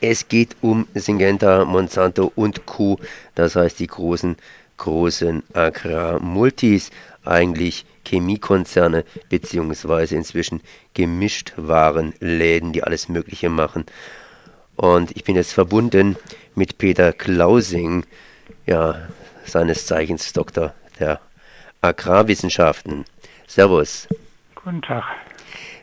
Es geht um Syngenta, Monsanto und Co. Das heißt die großen, großen Agrarmultis, eigentlich Chemiekonzerne beziehungsweise inzwischen Gemischtwarenläden, die alles Mögliche machen. Und ich bin jetzt verbunden mit Peter Klausing, ja, seines Zeichens Doktor der Agrarwissenschaften. Servus. Guten Tag.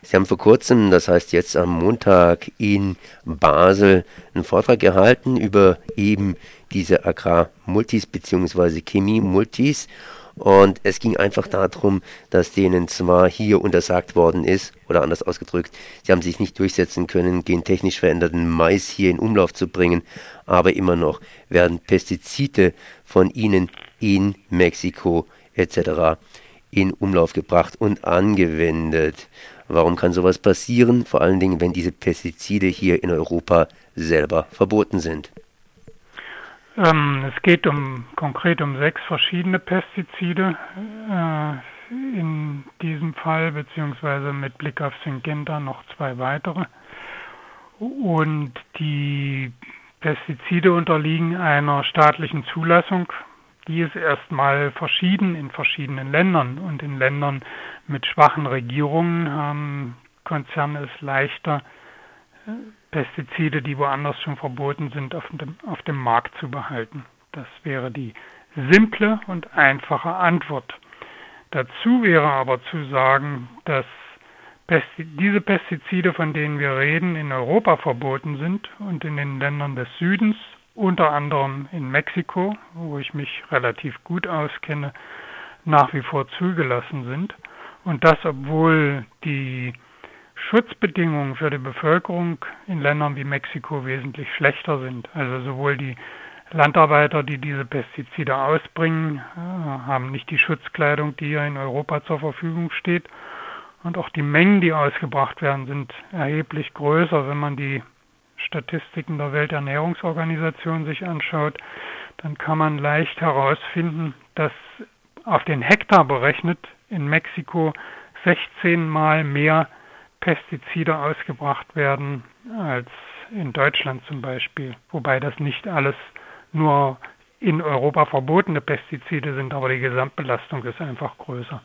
Sie haben vor kurzem, das heißt jetzt am Montag in Basel, einen Vortrag gehalten über eben diese Agrarmultis bzw. Chemie-Multis. Und es ging einfach darum, dass denen zwar hier untersagt worden ist, oder anders ausgedrückt, sie haben sich nicht durchsetzen können, gentechnisch veränderten Mais hier in Umlauf zu bringen, aber immer noch werden Pestizide von ihnen in Mexiko etc. in Umlauf gebracht und angewendet. Warum kann sowas passieren? Vor allen Dingen, wenn diese Pestizide hier in Europa selber verboten sind. Ähm, es geht um konkret um sechs verschiedene Pestizide äh, in diesem Fall, beziehungsweise mit Blick auf Syngenta noch zwei weitere. Und die Pestizide unterliegen einer staatlichen Zulassung. Die ist erstmal verschieden in verschiedenen Ländern und in Ländern mit schwachen Regierungen haben Konzerne es leichter, Pestizide, die woanders schon verboten sind, auf dem, auf dem Markt zu behalten. Das wäre die simple und einfache Antwort. Dazu wäre aber zu sagen, dass diese Pestizide, von denen wir reden, in Europa verboten sind und in den Ländern des Südens, unter anderem in Mexiko, wo ich mich relativ gut auskenne, nach wie vor zugelassen sind. Und das, obwohl die Schutzbedingungen für die Bevölkerung in Ländern wie Mexiko wesentlich schlechter sind. Also sowohl die Landarbeiter, die diese Pestizide ausbringen, äh, haben nicht die Schutzkleidung, die hier in Europa zur Verfügung steht. Und auch die Mengen, die ausgebracht werden, sind erheblich größer. Wenn man die Statistiken der Welternährungsorganisation sich anschaut, dann kann man leicht herausfinden, dass auf den Hektar berechnet in Mexiko 16 Mal mehr Pestizide ausgebracht werden als in Deutschland zum Beispiel, wobei das nicht alles nur in Europa verbotene Pestizide sind, aber die Gesamtbelastung ist einfach größer.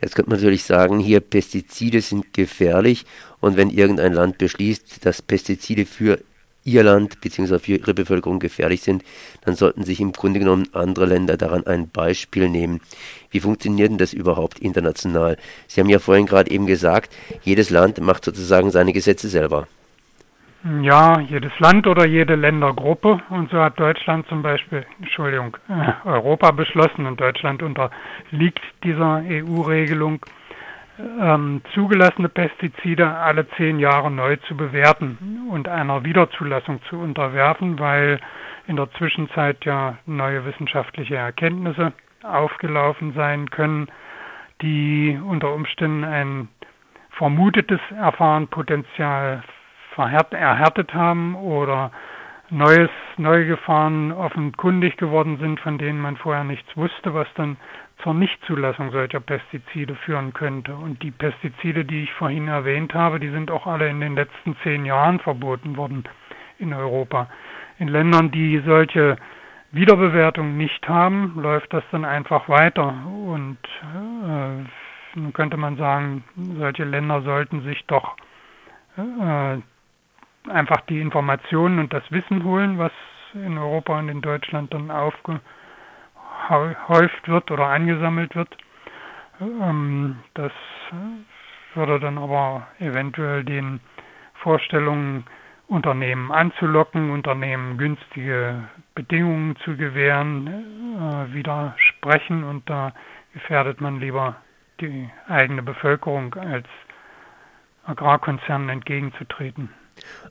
Jetzt könnte man natürlich sagen, hier Pestizide sind gefährlich und wenn irgendein Land beschließt, dass Pestizide für ihr Land bzw. für ihre Bevölkerung gefährlich sind, dann sollten sich im Grunde genommen andere Länder daran ein Beispiel nehmen. Wie funktioniert denn das überhaupt international? Sie haben ja vorhin gerade eben gesagt, jedes Land macht sozusagen seine Gesetze selber. Ja, jedes Land oder jede Ländergruppe. Und so hat Deutschland zum Beispiel, Entschuldigung, äh, Europa beschlossen und Deutschland unterliegt dieser EU-Regelung ähm, zugelassene Pestizide alle zehn Jahre neu zu bewerten und einer Wiederzulassung zu unterwerfen, weil in der Zwischenzeit ja neue wissenschaftliche Erkenntnisse aufgelaufen sein können, die unter Umständen ein vermutetes Erfahrenpotenzial erhärtet haben oder neues, neue Gefahren offenkundig geworden sind, von denen man vorher nichts wusste, was dann zur Nichtzulassung solcher Pestizide führen könnte. Und die Pestizide, die ich vorhin erwähnt habe, die sind auch alle in den letzten zehn Jahren verboten worden in Europa. In Ländern, die solche Wiederbewertung nicht haben, läuft das dann einfach weiter. Und äh, nun könnte man sagen, solche Länder sollten sich doch äh, einfach die Informationen und das Wissen holen, was in Europa und in Deutschland dann aufge gehäuft wird oder angesammelt wird. Ähm, das würde dann aber eventuell den Vorstellungen, Unternehmen anzulocken, Unternehmen günstige Bedingungen zu gewähren, äh, widersprechen und da gefährdet man lieber die eigene Bevölkerung als Agrarkonzernen entgegenzutreten.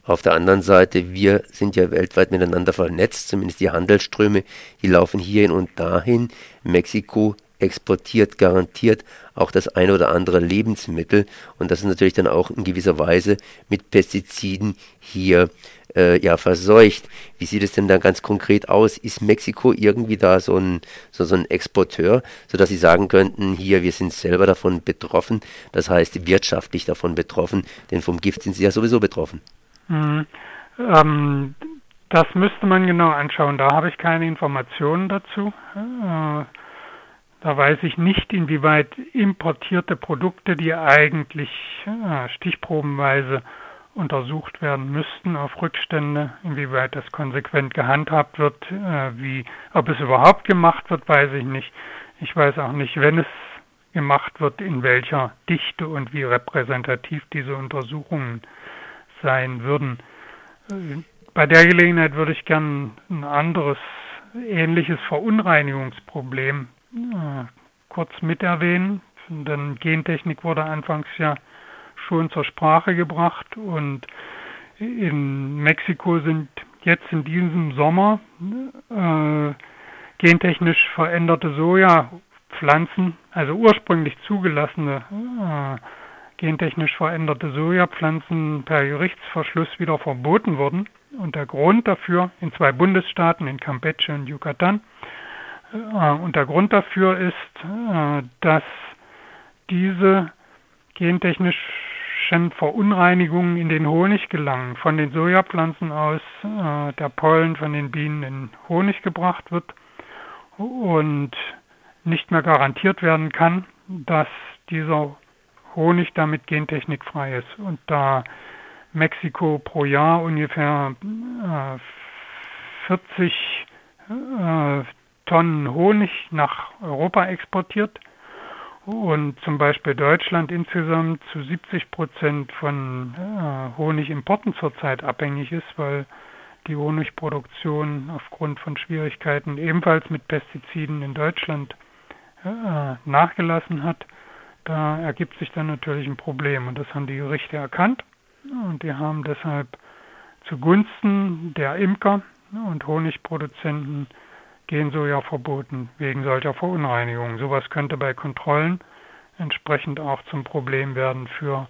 Auf der anderen Seite, wir sind ja weltweit miteinander vernetzt, zumindest die Handelsströme, die laufen hierhin und dahin. Mexiko exportiert garantiert auch das eine oder andere Lebensmittel und das ist natürlich dann auch in gewisser Weise mit Pestiziden hier äh, ja verseucht. Wie sieht es denn da ganz konkret aus? Ist Mexiko irgendwie da so ein, so, so ein Exporteur, sodass sie sagen könnten, hier, wir sind selber davon betroffen, das heißt wirtschaftlich davon betroffen, denn vom Gift sind sie ja sowieso betroffen. Mhm. Ähm, das müsste man genau anschauen. Da habe ich keine Informationen dazu. Äh, da weiß ich nicht, inwieweit importierte Produkte, die eigentlich äh, stichprobenweise untersucht werden müssten auf Rückstände, inwieweit das konsequent gehandhabt wird, äh, wie, ob es überhaupt gemacht wird, weiß ich nicht. Ich weiß auch nicht, wenn es gemacht wird, in welcher Dichte und wie repräsentativ diese Untersuchungen sein würden. Bei der Gelegenheit würde ich gern ein anderes, ähnliches Verunreinigungsproblem äh, kurz mit erwähnen. Denn Gentechnik wurde anfangs ja schon zur Sprache gebracht und in Mexiko sind jetzt in diesem Sommer äh, gentechnisch veränderte Sojapflanzen, also ursprünglich zugelassene äh, gentechnisch veränderte Sojapflanzen per Gerichtsverschluss wieder verboten wurden. Und der Grund dafür in zwei Bundesstaaten, in Campeche und Yucatan, äh, und der Grund dafür ist, äh, dass diese gentechnischen Verunreinigungen in den Honig gelangen. Von den Sojapflanzen aus äh, der Pollen von den Bienen in Honig gebracht wird und nicht mehr garantiert werden kann, dass dieser Honig damit gentechnikfrei ist. Und da Mexiko pro Jahr ungefähr äh, 40 äh, Tonnen Honig nach Europa exportiert und zum Beispiel Deutschland insgesamt zu 70 Prozent von äh, Honigimporten zurzeit abhängig ist, weil die Honigproduktion aufgrund von Schwierigkeiten ebenfalls mit Pestiziden in Deutschland äh, nachgelassen hat, da ergibt sich dann natürlich ein Problem und das haben die Gerichte erkannt. Und die haben deshalb zugunsten der Imker und Honigproduzenten Gensoja verboten wegen solcher Verunreinigungen. Sowas könnte bei Kontrollen entsprechend auch zum Problem werden für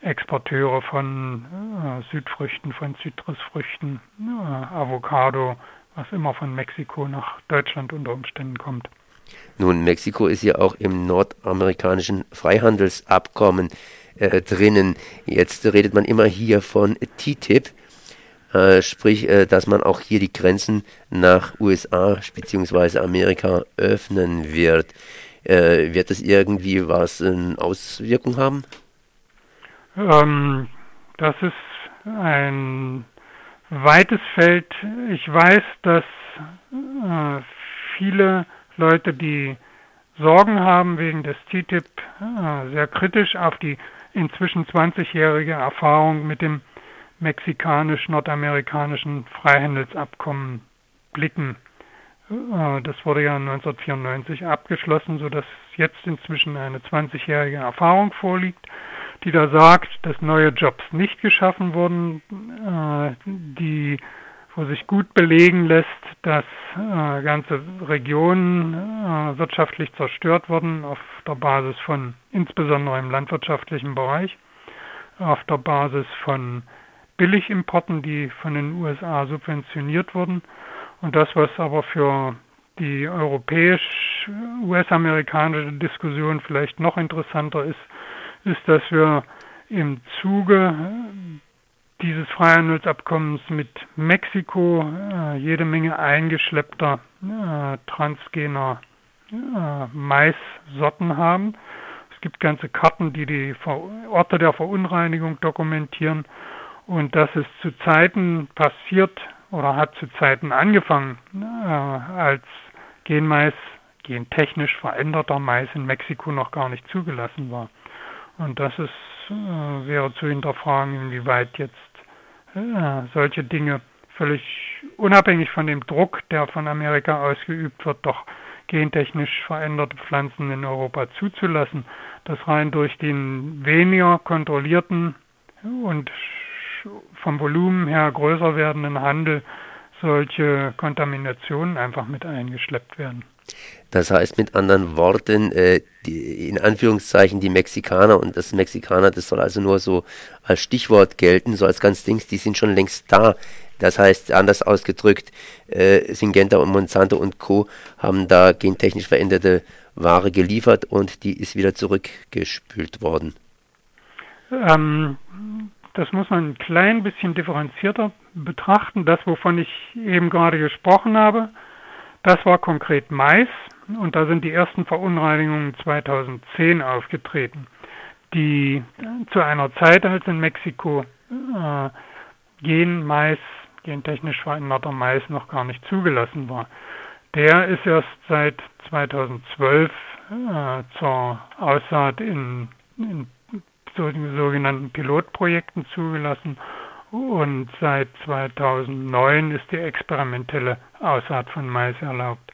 Exporteure von äh, Südfrüchten, von Zitrusfrüchten, äh, Avocado, was immer von Mexiko nach Deutschland unter Umständen kommt. Nun, Mexiko ist ja auch im nordamerikanischen Freihandelsabkommen äh, drinnen. Jetzt redet man immer hier von TTIP. Äh, sprich, äh, dass man auch hier die Grenzen nach USA bzw. Amerika öffnen wird. Äh, wird das irgendwie was in Auswirkung haben? Ähm, das ist ein weites Feld. Ich weiß, dass äh, viele Leute, die Sorgen haben wegen des TTIP, äh, sehr kritisch auf die inzwischen 20-jährige Erfahrung mit dem mexikanisch-nordamerikanischen Freihandelsabkommen blicken. Äh, das wurde ja 1994 abgeschlossen, sodass jetzt inzwischen eine 20-jährige Erfahrung vorliegt, die da sagt, dass neue Jobs nicht geschaffen wurden, äh, die wo sich gut belegen lässt, dass äh, ganze Regionen wirtschaftlich zerstört wurden auf der Basis von, insbesondere im landwirtschaftlichen Bereich, auf der Basis von Billigimporten, die von den USA subventioniert wurden. Und das, was aber für die europäisch-US-amerikanische Diskussion vielleicht noch interessanter ist, ist, dass wir im Zuge dieses Freihandelsabkommens mit Mexiko äh, jede Menge eingeschleppter äh, transgener äh, Maissorten haben. Es gibt ganze Karten, die die Orte der Verunreinigung dokumentieren und das ist zu Zeiten passiert oder hat zu Zeiten angefangen, äh, als Genmais, gentechnisch veränderter Mais in Mexiko noch gar nicht zugelassen war. Und das ist, äh, wäre zu hinterfragen, inwieweit jetzt äh, solche Dinge völlig unabhängig von dem Druck, der von Amerika ausgeübt wird, doch gentechnisch veränderte Pflanzen in Europa zuzulassen, dass rein durch den weniger kontrollierten und vom Volumen her größer werdenden Handel solche Kontaminationen einfach mit eingeschleppt werden. Das heißt mit anderen Worten, äh, die, in Anführungszeichen die Mexikaner und das Mexikaner, das soll also nur so als Stichwort gelten, so als ganz Dings, die sind schon längst da. Das heißt, anders ausgedrückt, äh, Syngenta und Monsanto und Co. haben da gentechnisch veränderte Ware geliefert und die ist wieder zurückgespült worden. Ähm, das muss man ein klein bisschen differenzierter betrachten. Das, wovon ich eben gerade gesprochen habe, das war konkret Mais und da sind die ersten Verunreinigungen 2010 aufgetreten, die zu einer Zeit, als in Mexiko äh, Gen-Mais, gentechnisch veränderter Mais noch gar nicht zugelassen war. Der ist erst seit 2012 äh, zur Aussaat in, in so, sogenannten Pilotprojekten zugelassen und seit 2009 ist die experimentelle Aussaat von Mais erlaubt.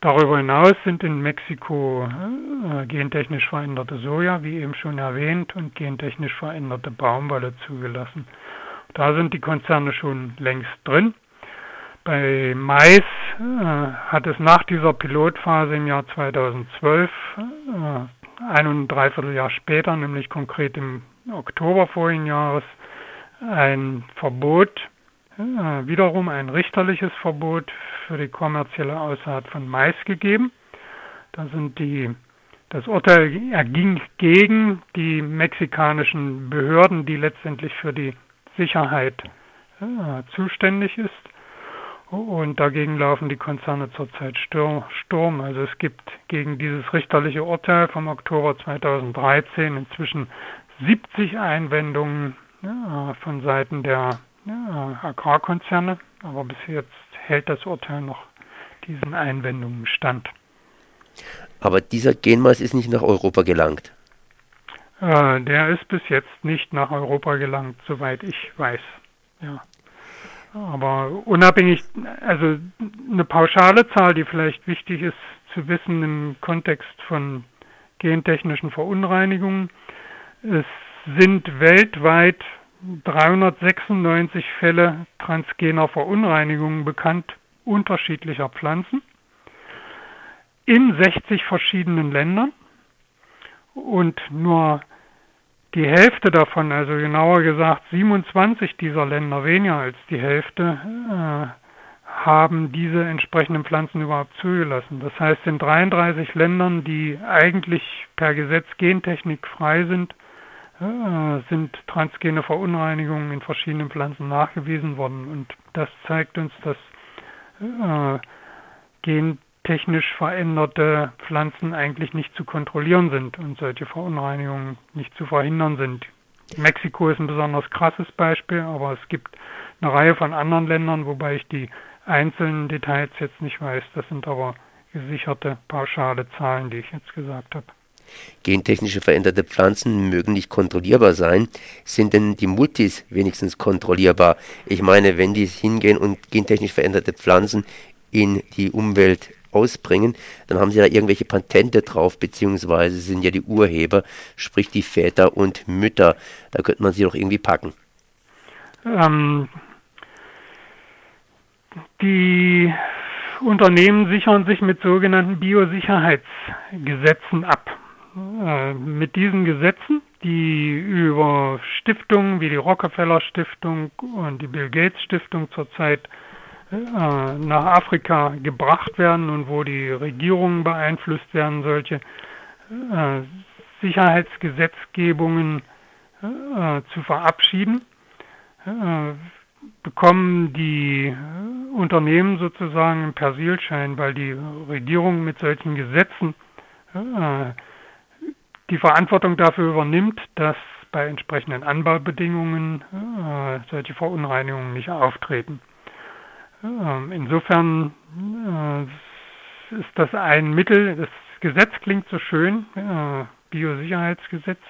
Darüber hinaus sind in Mexiko äh, gentechnisch veränderte Soja, wie eben schon erwähnt, und gentechnisch veränderte Baumwolle zugelassen. Da sind die Konzerne schon längst drin. Bei Mais äh, hat es nach dieser Pilotphase im Jahr 2012, äh, ein und ein Dreivierteljahr später, nämlich konkret im Oktober vorigen Jahres, ein Verbot, äh, wiederum ein richterliches Verbot für die kommerzielle Aussaat von Mais gegeben. Da sind die, das Urteil erging gegen die mexikanischen Behörden, die letztendlich für die Sicherheit äh, zuständig ist. Und dagegen laufen die Konzerne zurzeit Sturm. Also es gibt gegen dieses richterliche Urteil vom Oktober 2013 inzwischen 70 Einwendungen ja, von Seiten der ja, Agrarkonzerne. Aber bis jetzt hält das Urteil noch diesen Einwendungen stand. Aber dieser Genmais ist nicht nach Europa gelangt. Äh, der ist bis jetzt nicht nach Europa gelangt, soweit ich weiß. Ja. Aber unabhängig, also eine pauschale Zahl, die vielleicht wichtig ist zu wissen im Kontext von gentechnischen Verunreinigungen, es sind weltweit 396 Fälle transgener Verunreinigungen bekannt unterschiedlicher Pflanzen in 60 verschiedenen Ländern. Und nur die Hälfte davon, also genauer gesagt 27 dieser Länder, weniger als die Hälfte, äh, haben diese entsprechenden Pflanzen überhaupt zugelassen. Das heißt, in 33 Ländern, die eigentlich per Gesetz Gentechnik frei sind, äh, sind transgene Verunreinigungen in verschiedenen Pflanzen nachgewiesen worden. Und das zeigt uns, dass äh, Gen technisch veränderte Pflanzen eigentlich nicht zu kontrollieren sind und solche Verunreinigungen nicht zu verhindern sind. Mexiko ist ein besonders krasses Beispiel, aber es gibt eine Reihe von anderen Ländern, wobei ich die einzelnen Details jetzt nicht weiß. Das sind aber gesicherte pauschale Zahlen, die ich jetzt gesagt habe. Gentechnische veränderte Pflanzen mögen nicht kontrollierbar sein. Sind denn die Multis wenigstens kontrollierbar? Ich meine, wenn die hingehen und gentechnisch veränderte Pflanzen in die Umwelt ausbringen, dann haben sie da irgendwelche Patente drauf, beziehungsweise sind ja die Urheber, sprich die Väter und Mütter. Da könnte man sie doch irgendwie packen. Ähm, die Unternehmen sichern sich mit sogenannten Biosicherheitsgesetzen ab. Äh, mit diesen Gesetzen, die über Stiftungen wie die Rockefeller Stiftung und die Bill Gates Stiftung zurzeit nach Afrika gebracht werden und wo die Regierungen beeinflusst werden, solche äh, Sicherheitsgesetzgebungen äh, zu verabschieden, bekommen die Unternehmen sozusagen einen Persilschein, weil die Regierung mit solchen Gesetzen die Verantwortung dafür übernimmt, dass bei entsprechenden Anbaubedingungen solche Verunreinigungen nicht auftreten. Ähm, insofern äh, ist das ein Mittel, das Gesetz klingt so schön, äh, Biosicherheitsgesetz.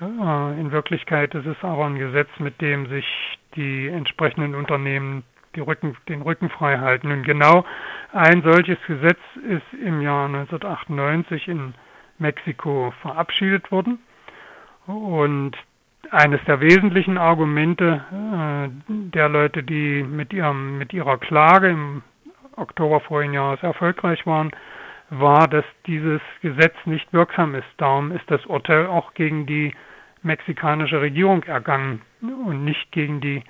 Äh, in Wirklichkeit ist es aber ein Gesetz, mit dem sich die entsprechenden Unternehmen die Rücken, den Rücken frei halten. Und genau ein solches Gesetz ist im Jahr 1998 in Mexiko verabschiedet worden. Und eines der wesentlichen Argumente äh, der Leute, die mit, ihrem, mit ihrer Klage im Oktober vorigen Jahres erfolgreich waren, war, dass dieses Gesetz nicht wirksam ist. Darum ist das Urteil auch gegen die mexikanische Regierung ergangen und nicht gegen die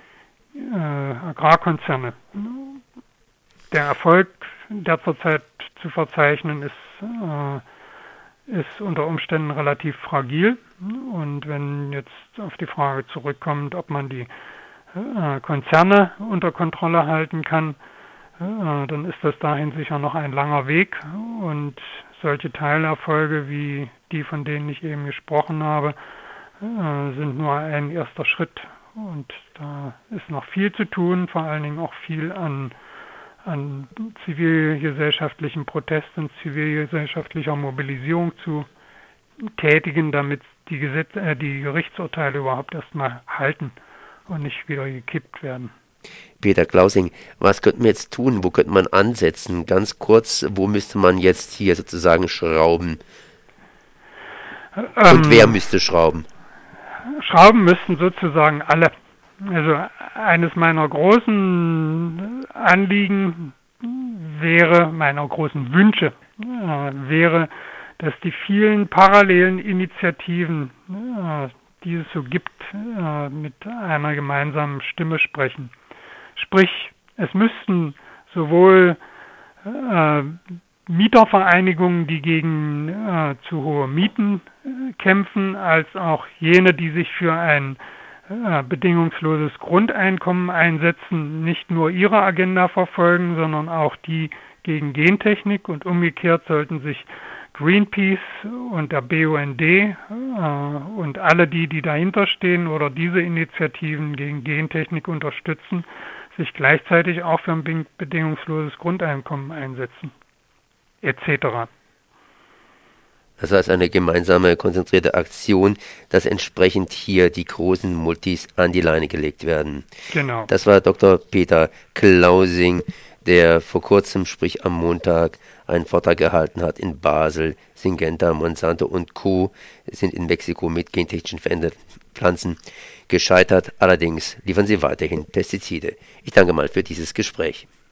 äh, Agrarkonzerne. Der Erfolg, der zurzeit zu verzeichnen ist, äh, ist unter Umständen relativ fragil. Und wenn jetzt auf die Frage zurückkommt, ob man die äh, Konzerne unter Kontrolle halten kann, äh, dann ist das dahin sicher noch ein langer Weg. Und solche Teilerfolge wie die, von denen ich eben gesprochen habe, äh, sind nur ein erster Schritt. Und da ist noch viel zu tun, vor allen Dingen auch viel an an zivilgesellschaftlichen Protesten, zivilgesellschaftlicher Mobilisierung zu tätigen, damit die, Gesetz äh, die Gerichtsurteile überhaupt erstmal halten und nicht wieder gekippt werden. Peter Klausing, was könnte man jetzt tun? Wo könnte man ansetzen? Ganz kurz, wo müsste man jetzt hier sozusagen schrauben? Und ähm, wer müsste schrauben? Schrauben müssten sozusagen alle. Also eines meiner großen Anliegen wäre, meiner großen Wünsche, äh, wäre, dass die vielen parallelen Initiativen, äh, die es so gibt, äh, mit einer gemeinsamen Stimme sprechen. Sprich, es müssten sowohl äh, Mietervereinigungen, die gegen äh, zu hohe Mieten äh, kämpfen, als auch jene, die sich für ein bedingungsloses Grundeinkommen einsetzen, nicht nur ihre Agenda verfolgen, sondern auch die gegen Gentechnik und umgekehrt sollten sich Greenpeace und der BUND äh, und alle die, die dahinter stehen oder diese Initiativen gegen Gentechnik unterstützen, sich gleichzeitig auch für ein bedingungsloses Grundeinkommen einsetzen, etc. Das heißt eine gemeinsame konzentrierte Aktion, dass entsprechend hier die großen Multis an die Leine gelegt werden. Genau. Das war Dr. Peter Klausing, der vor kurzem, sprich am Montag, einen Vortrag gehalten hat in Basel. Syngenta, Monsanto und Co. sind in Mexiko mit gentechnischen veränderten Pflanzen gescheitert. Allerdings liefern sie weiterhin Pestizide. Ich danke mal für dieses Gespräch.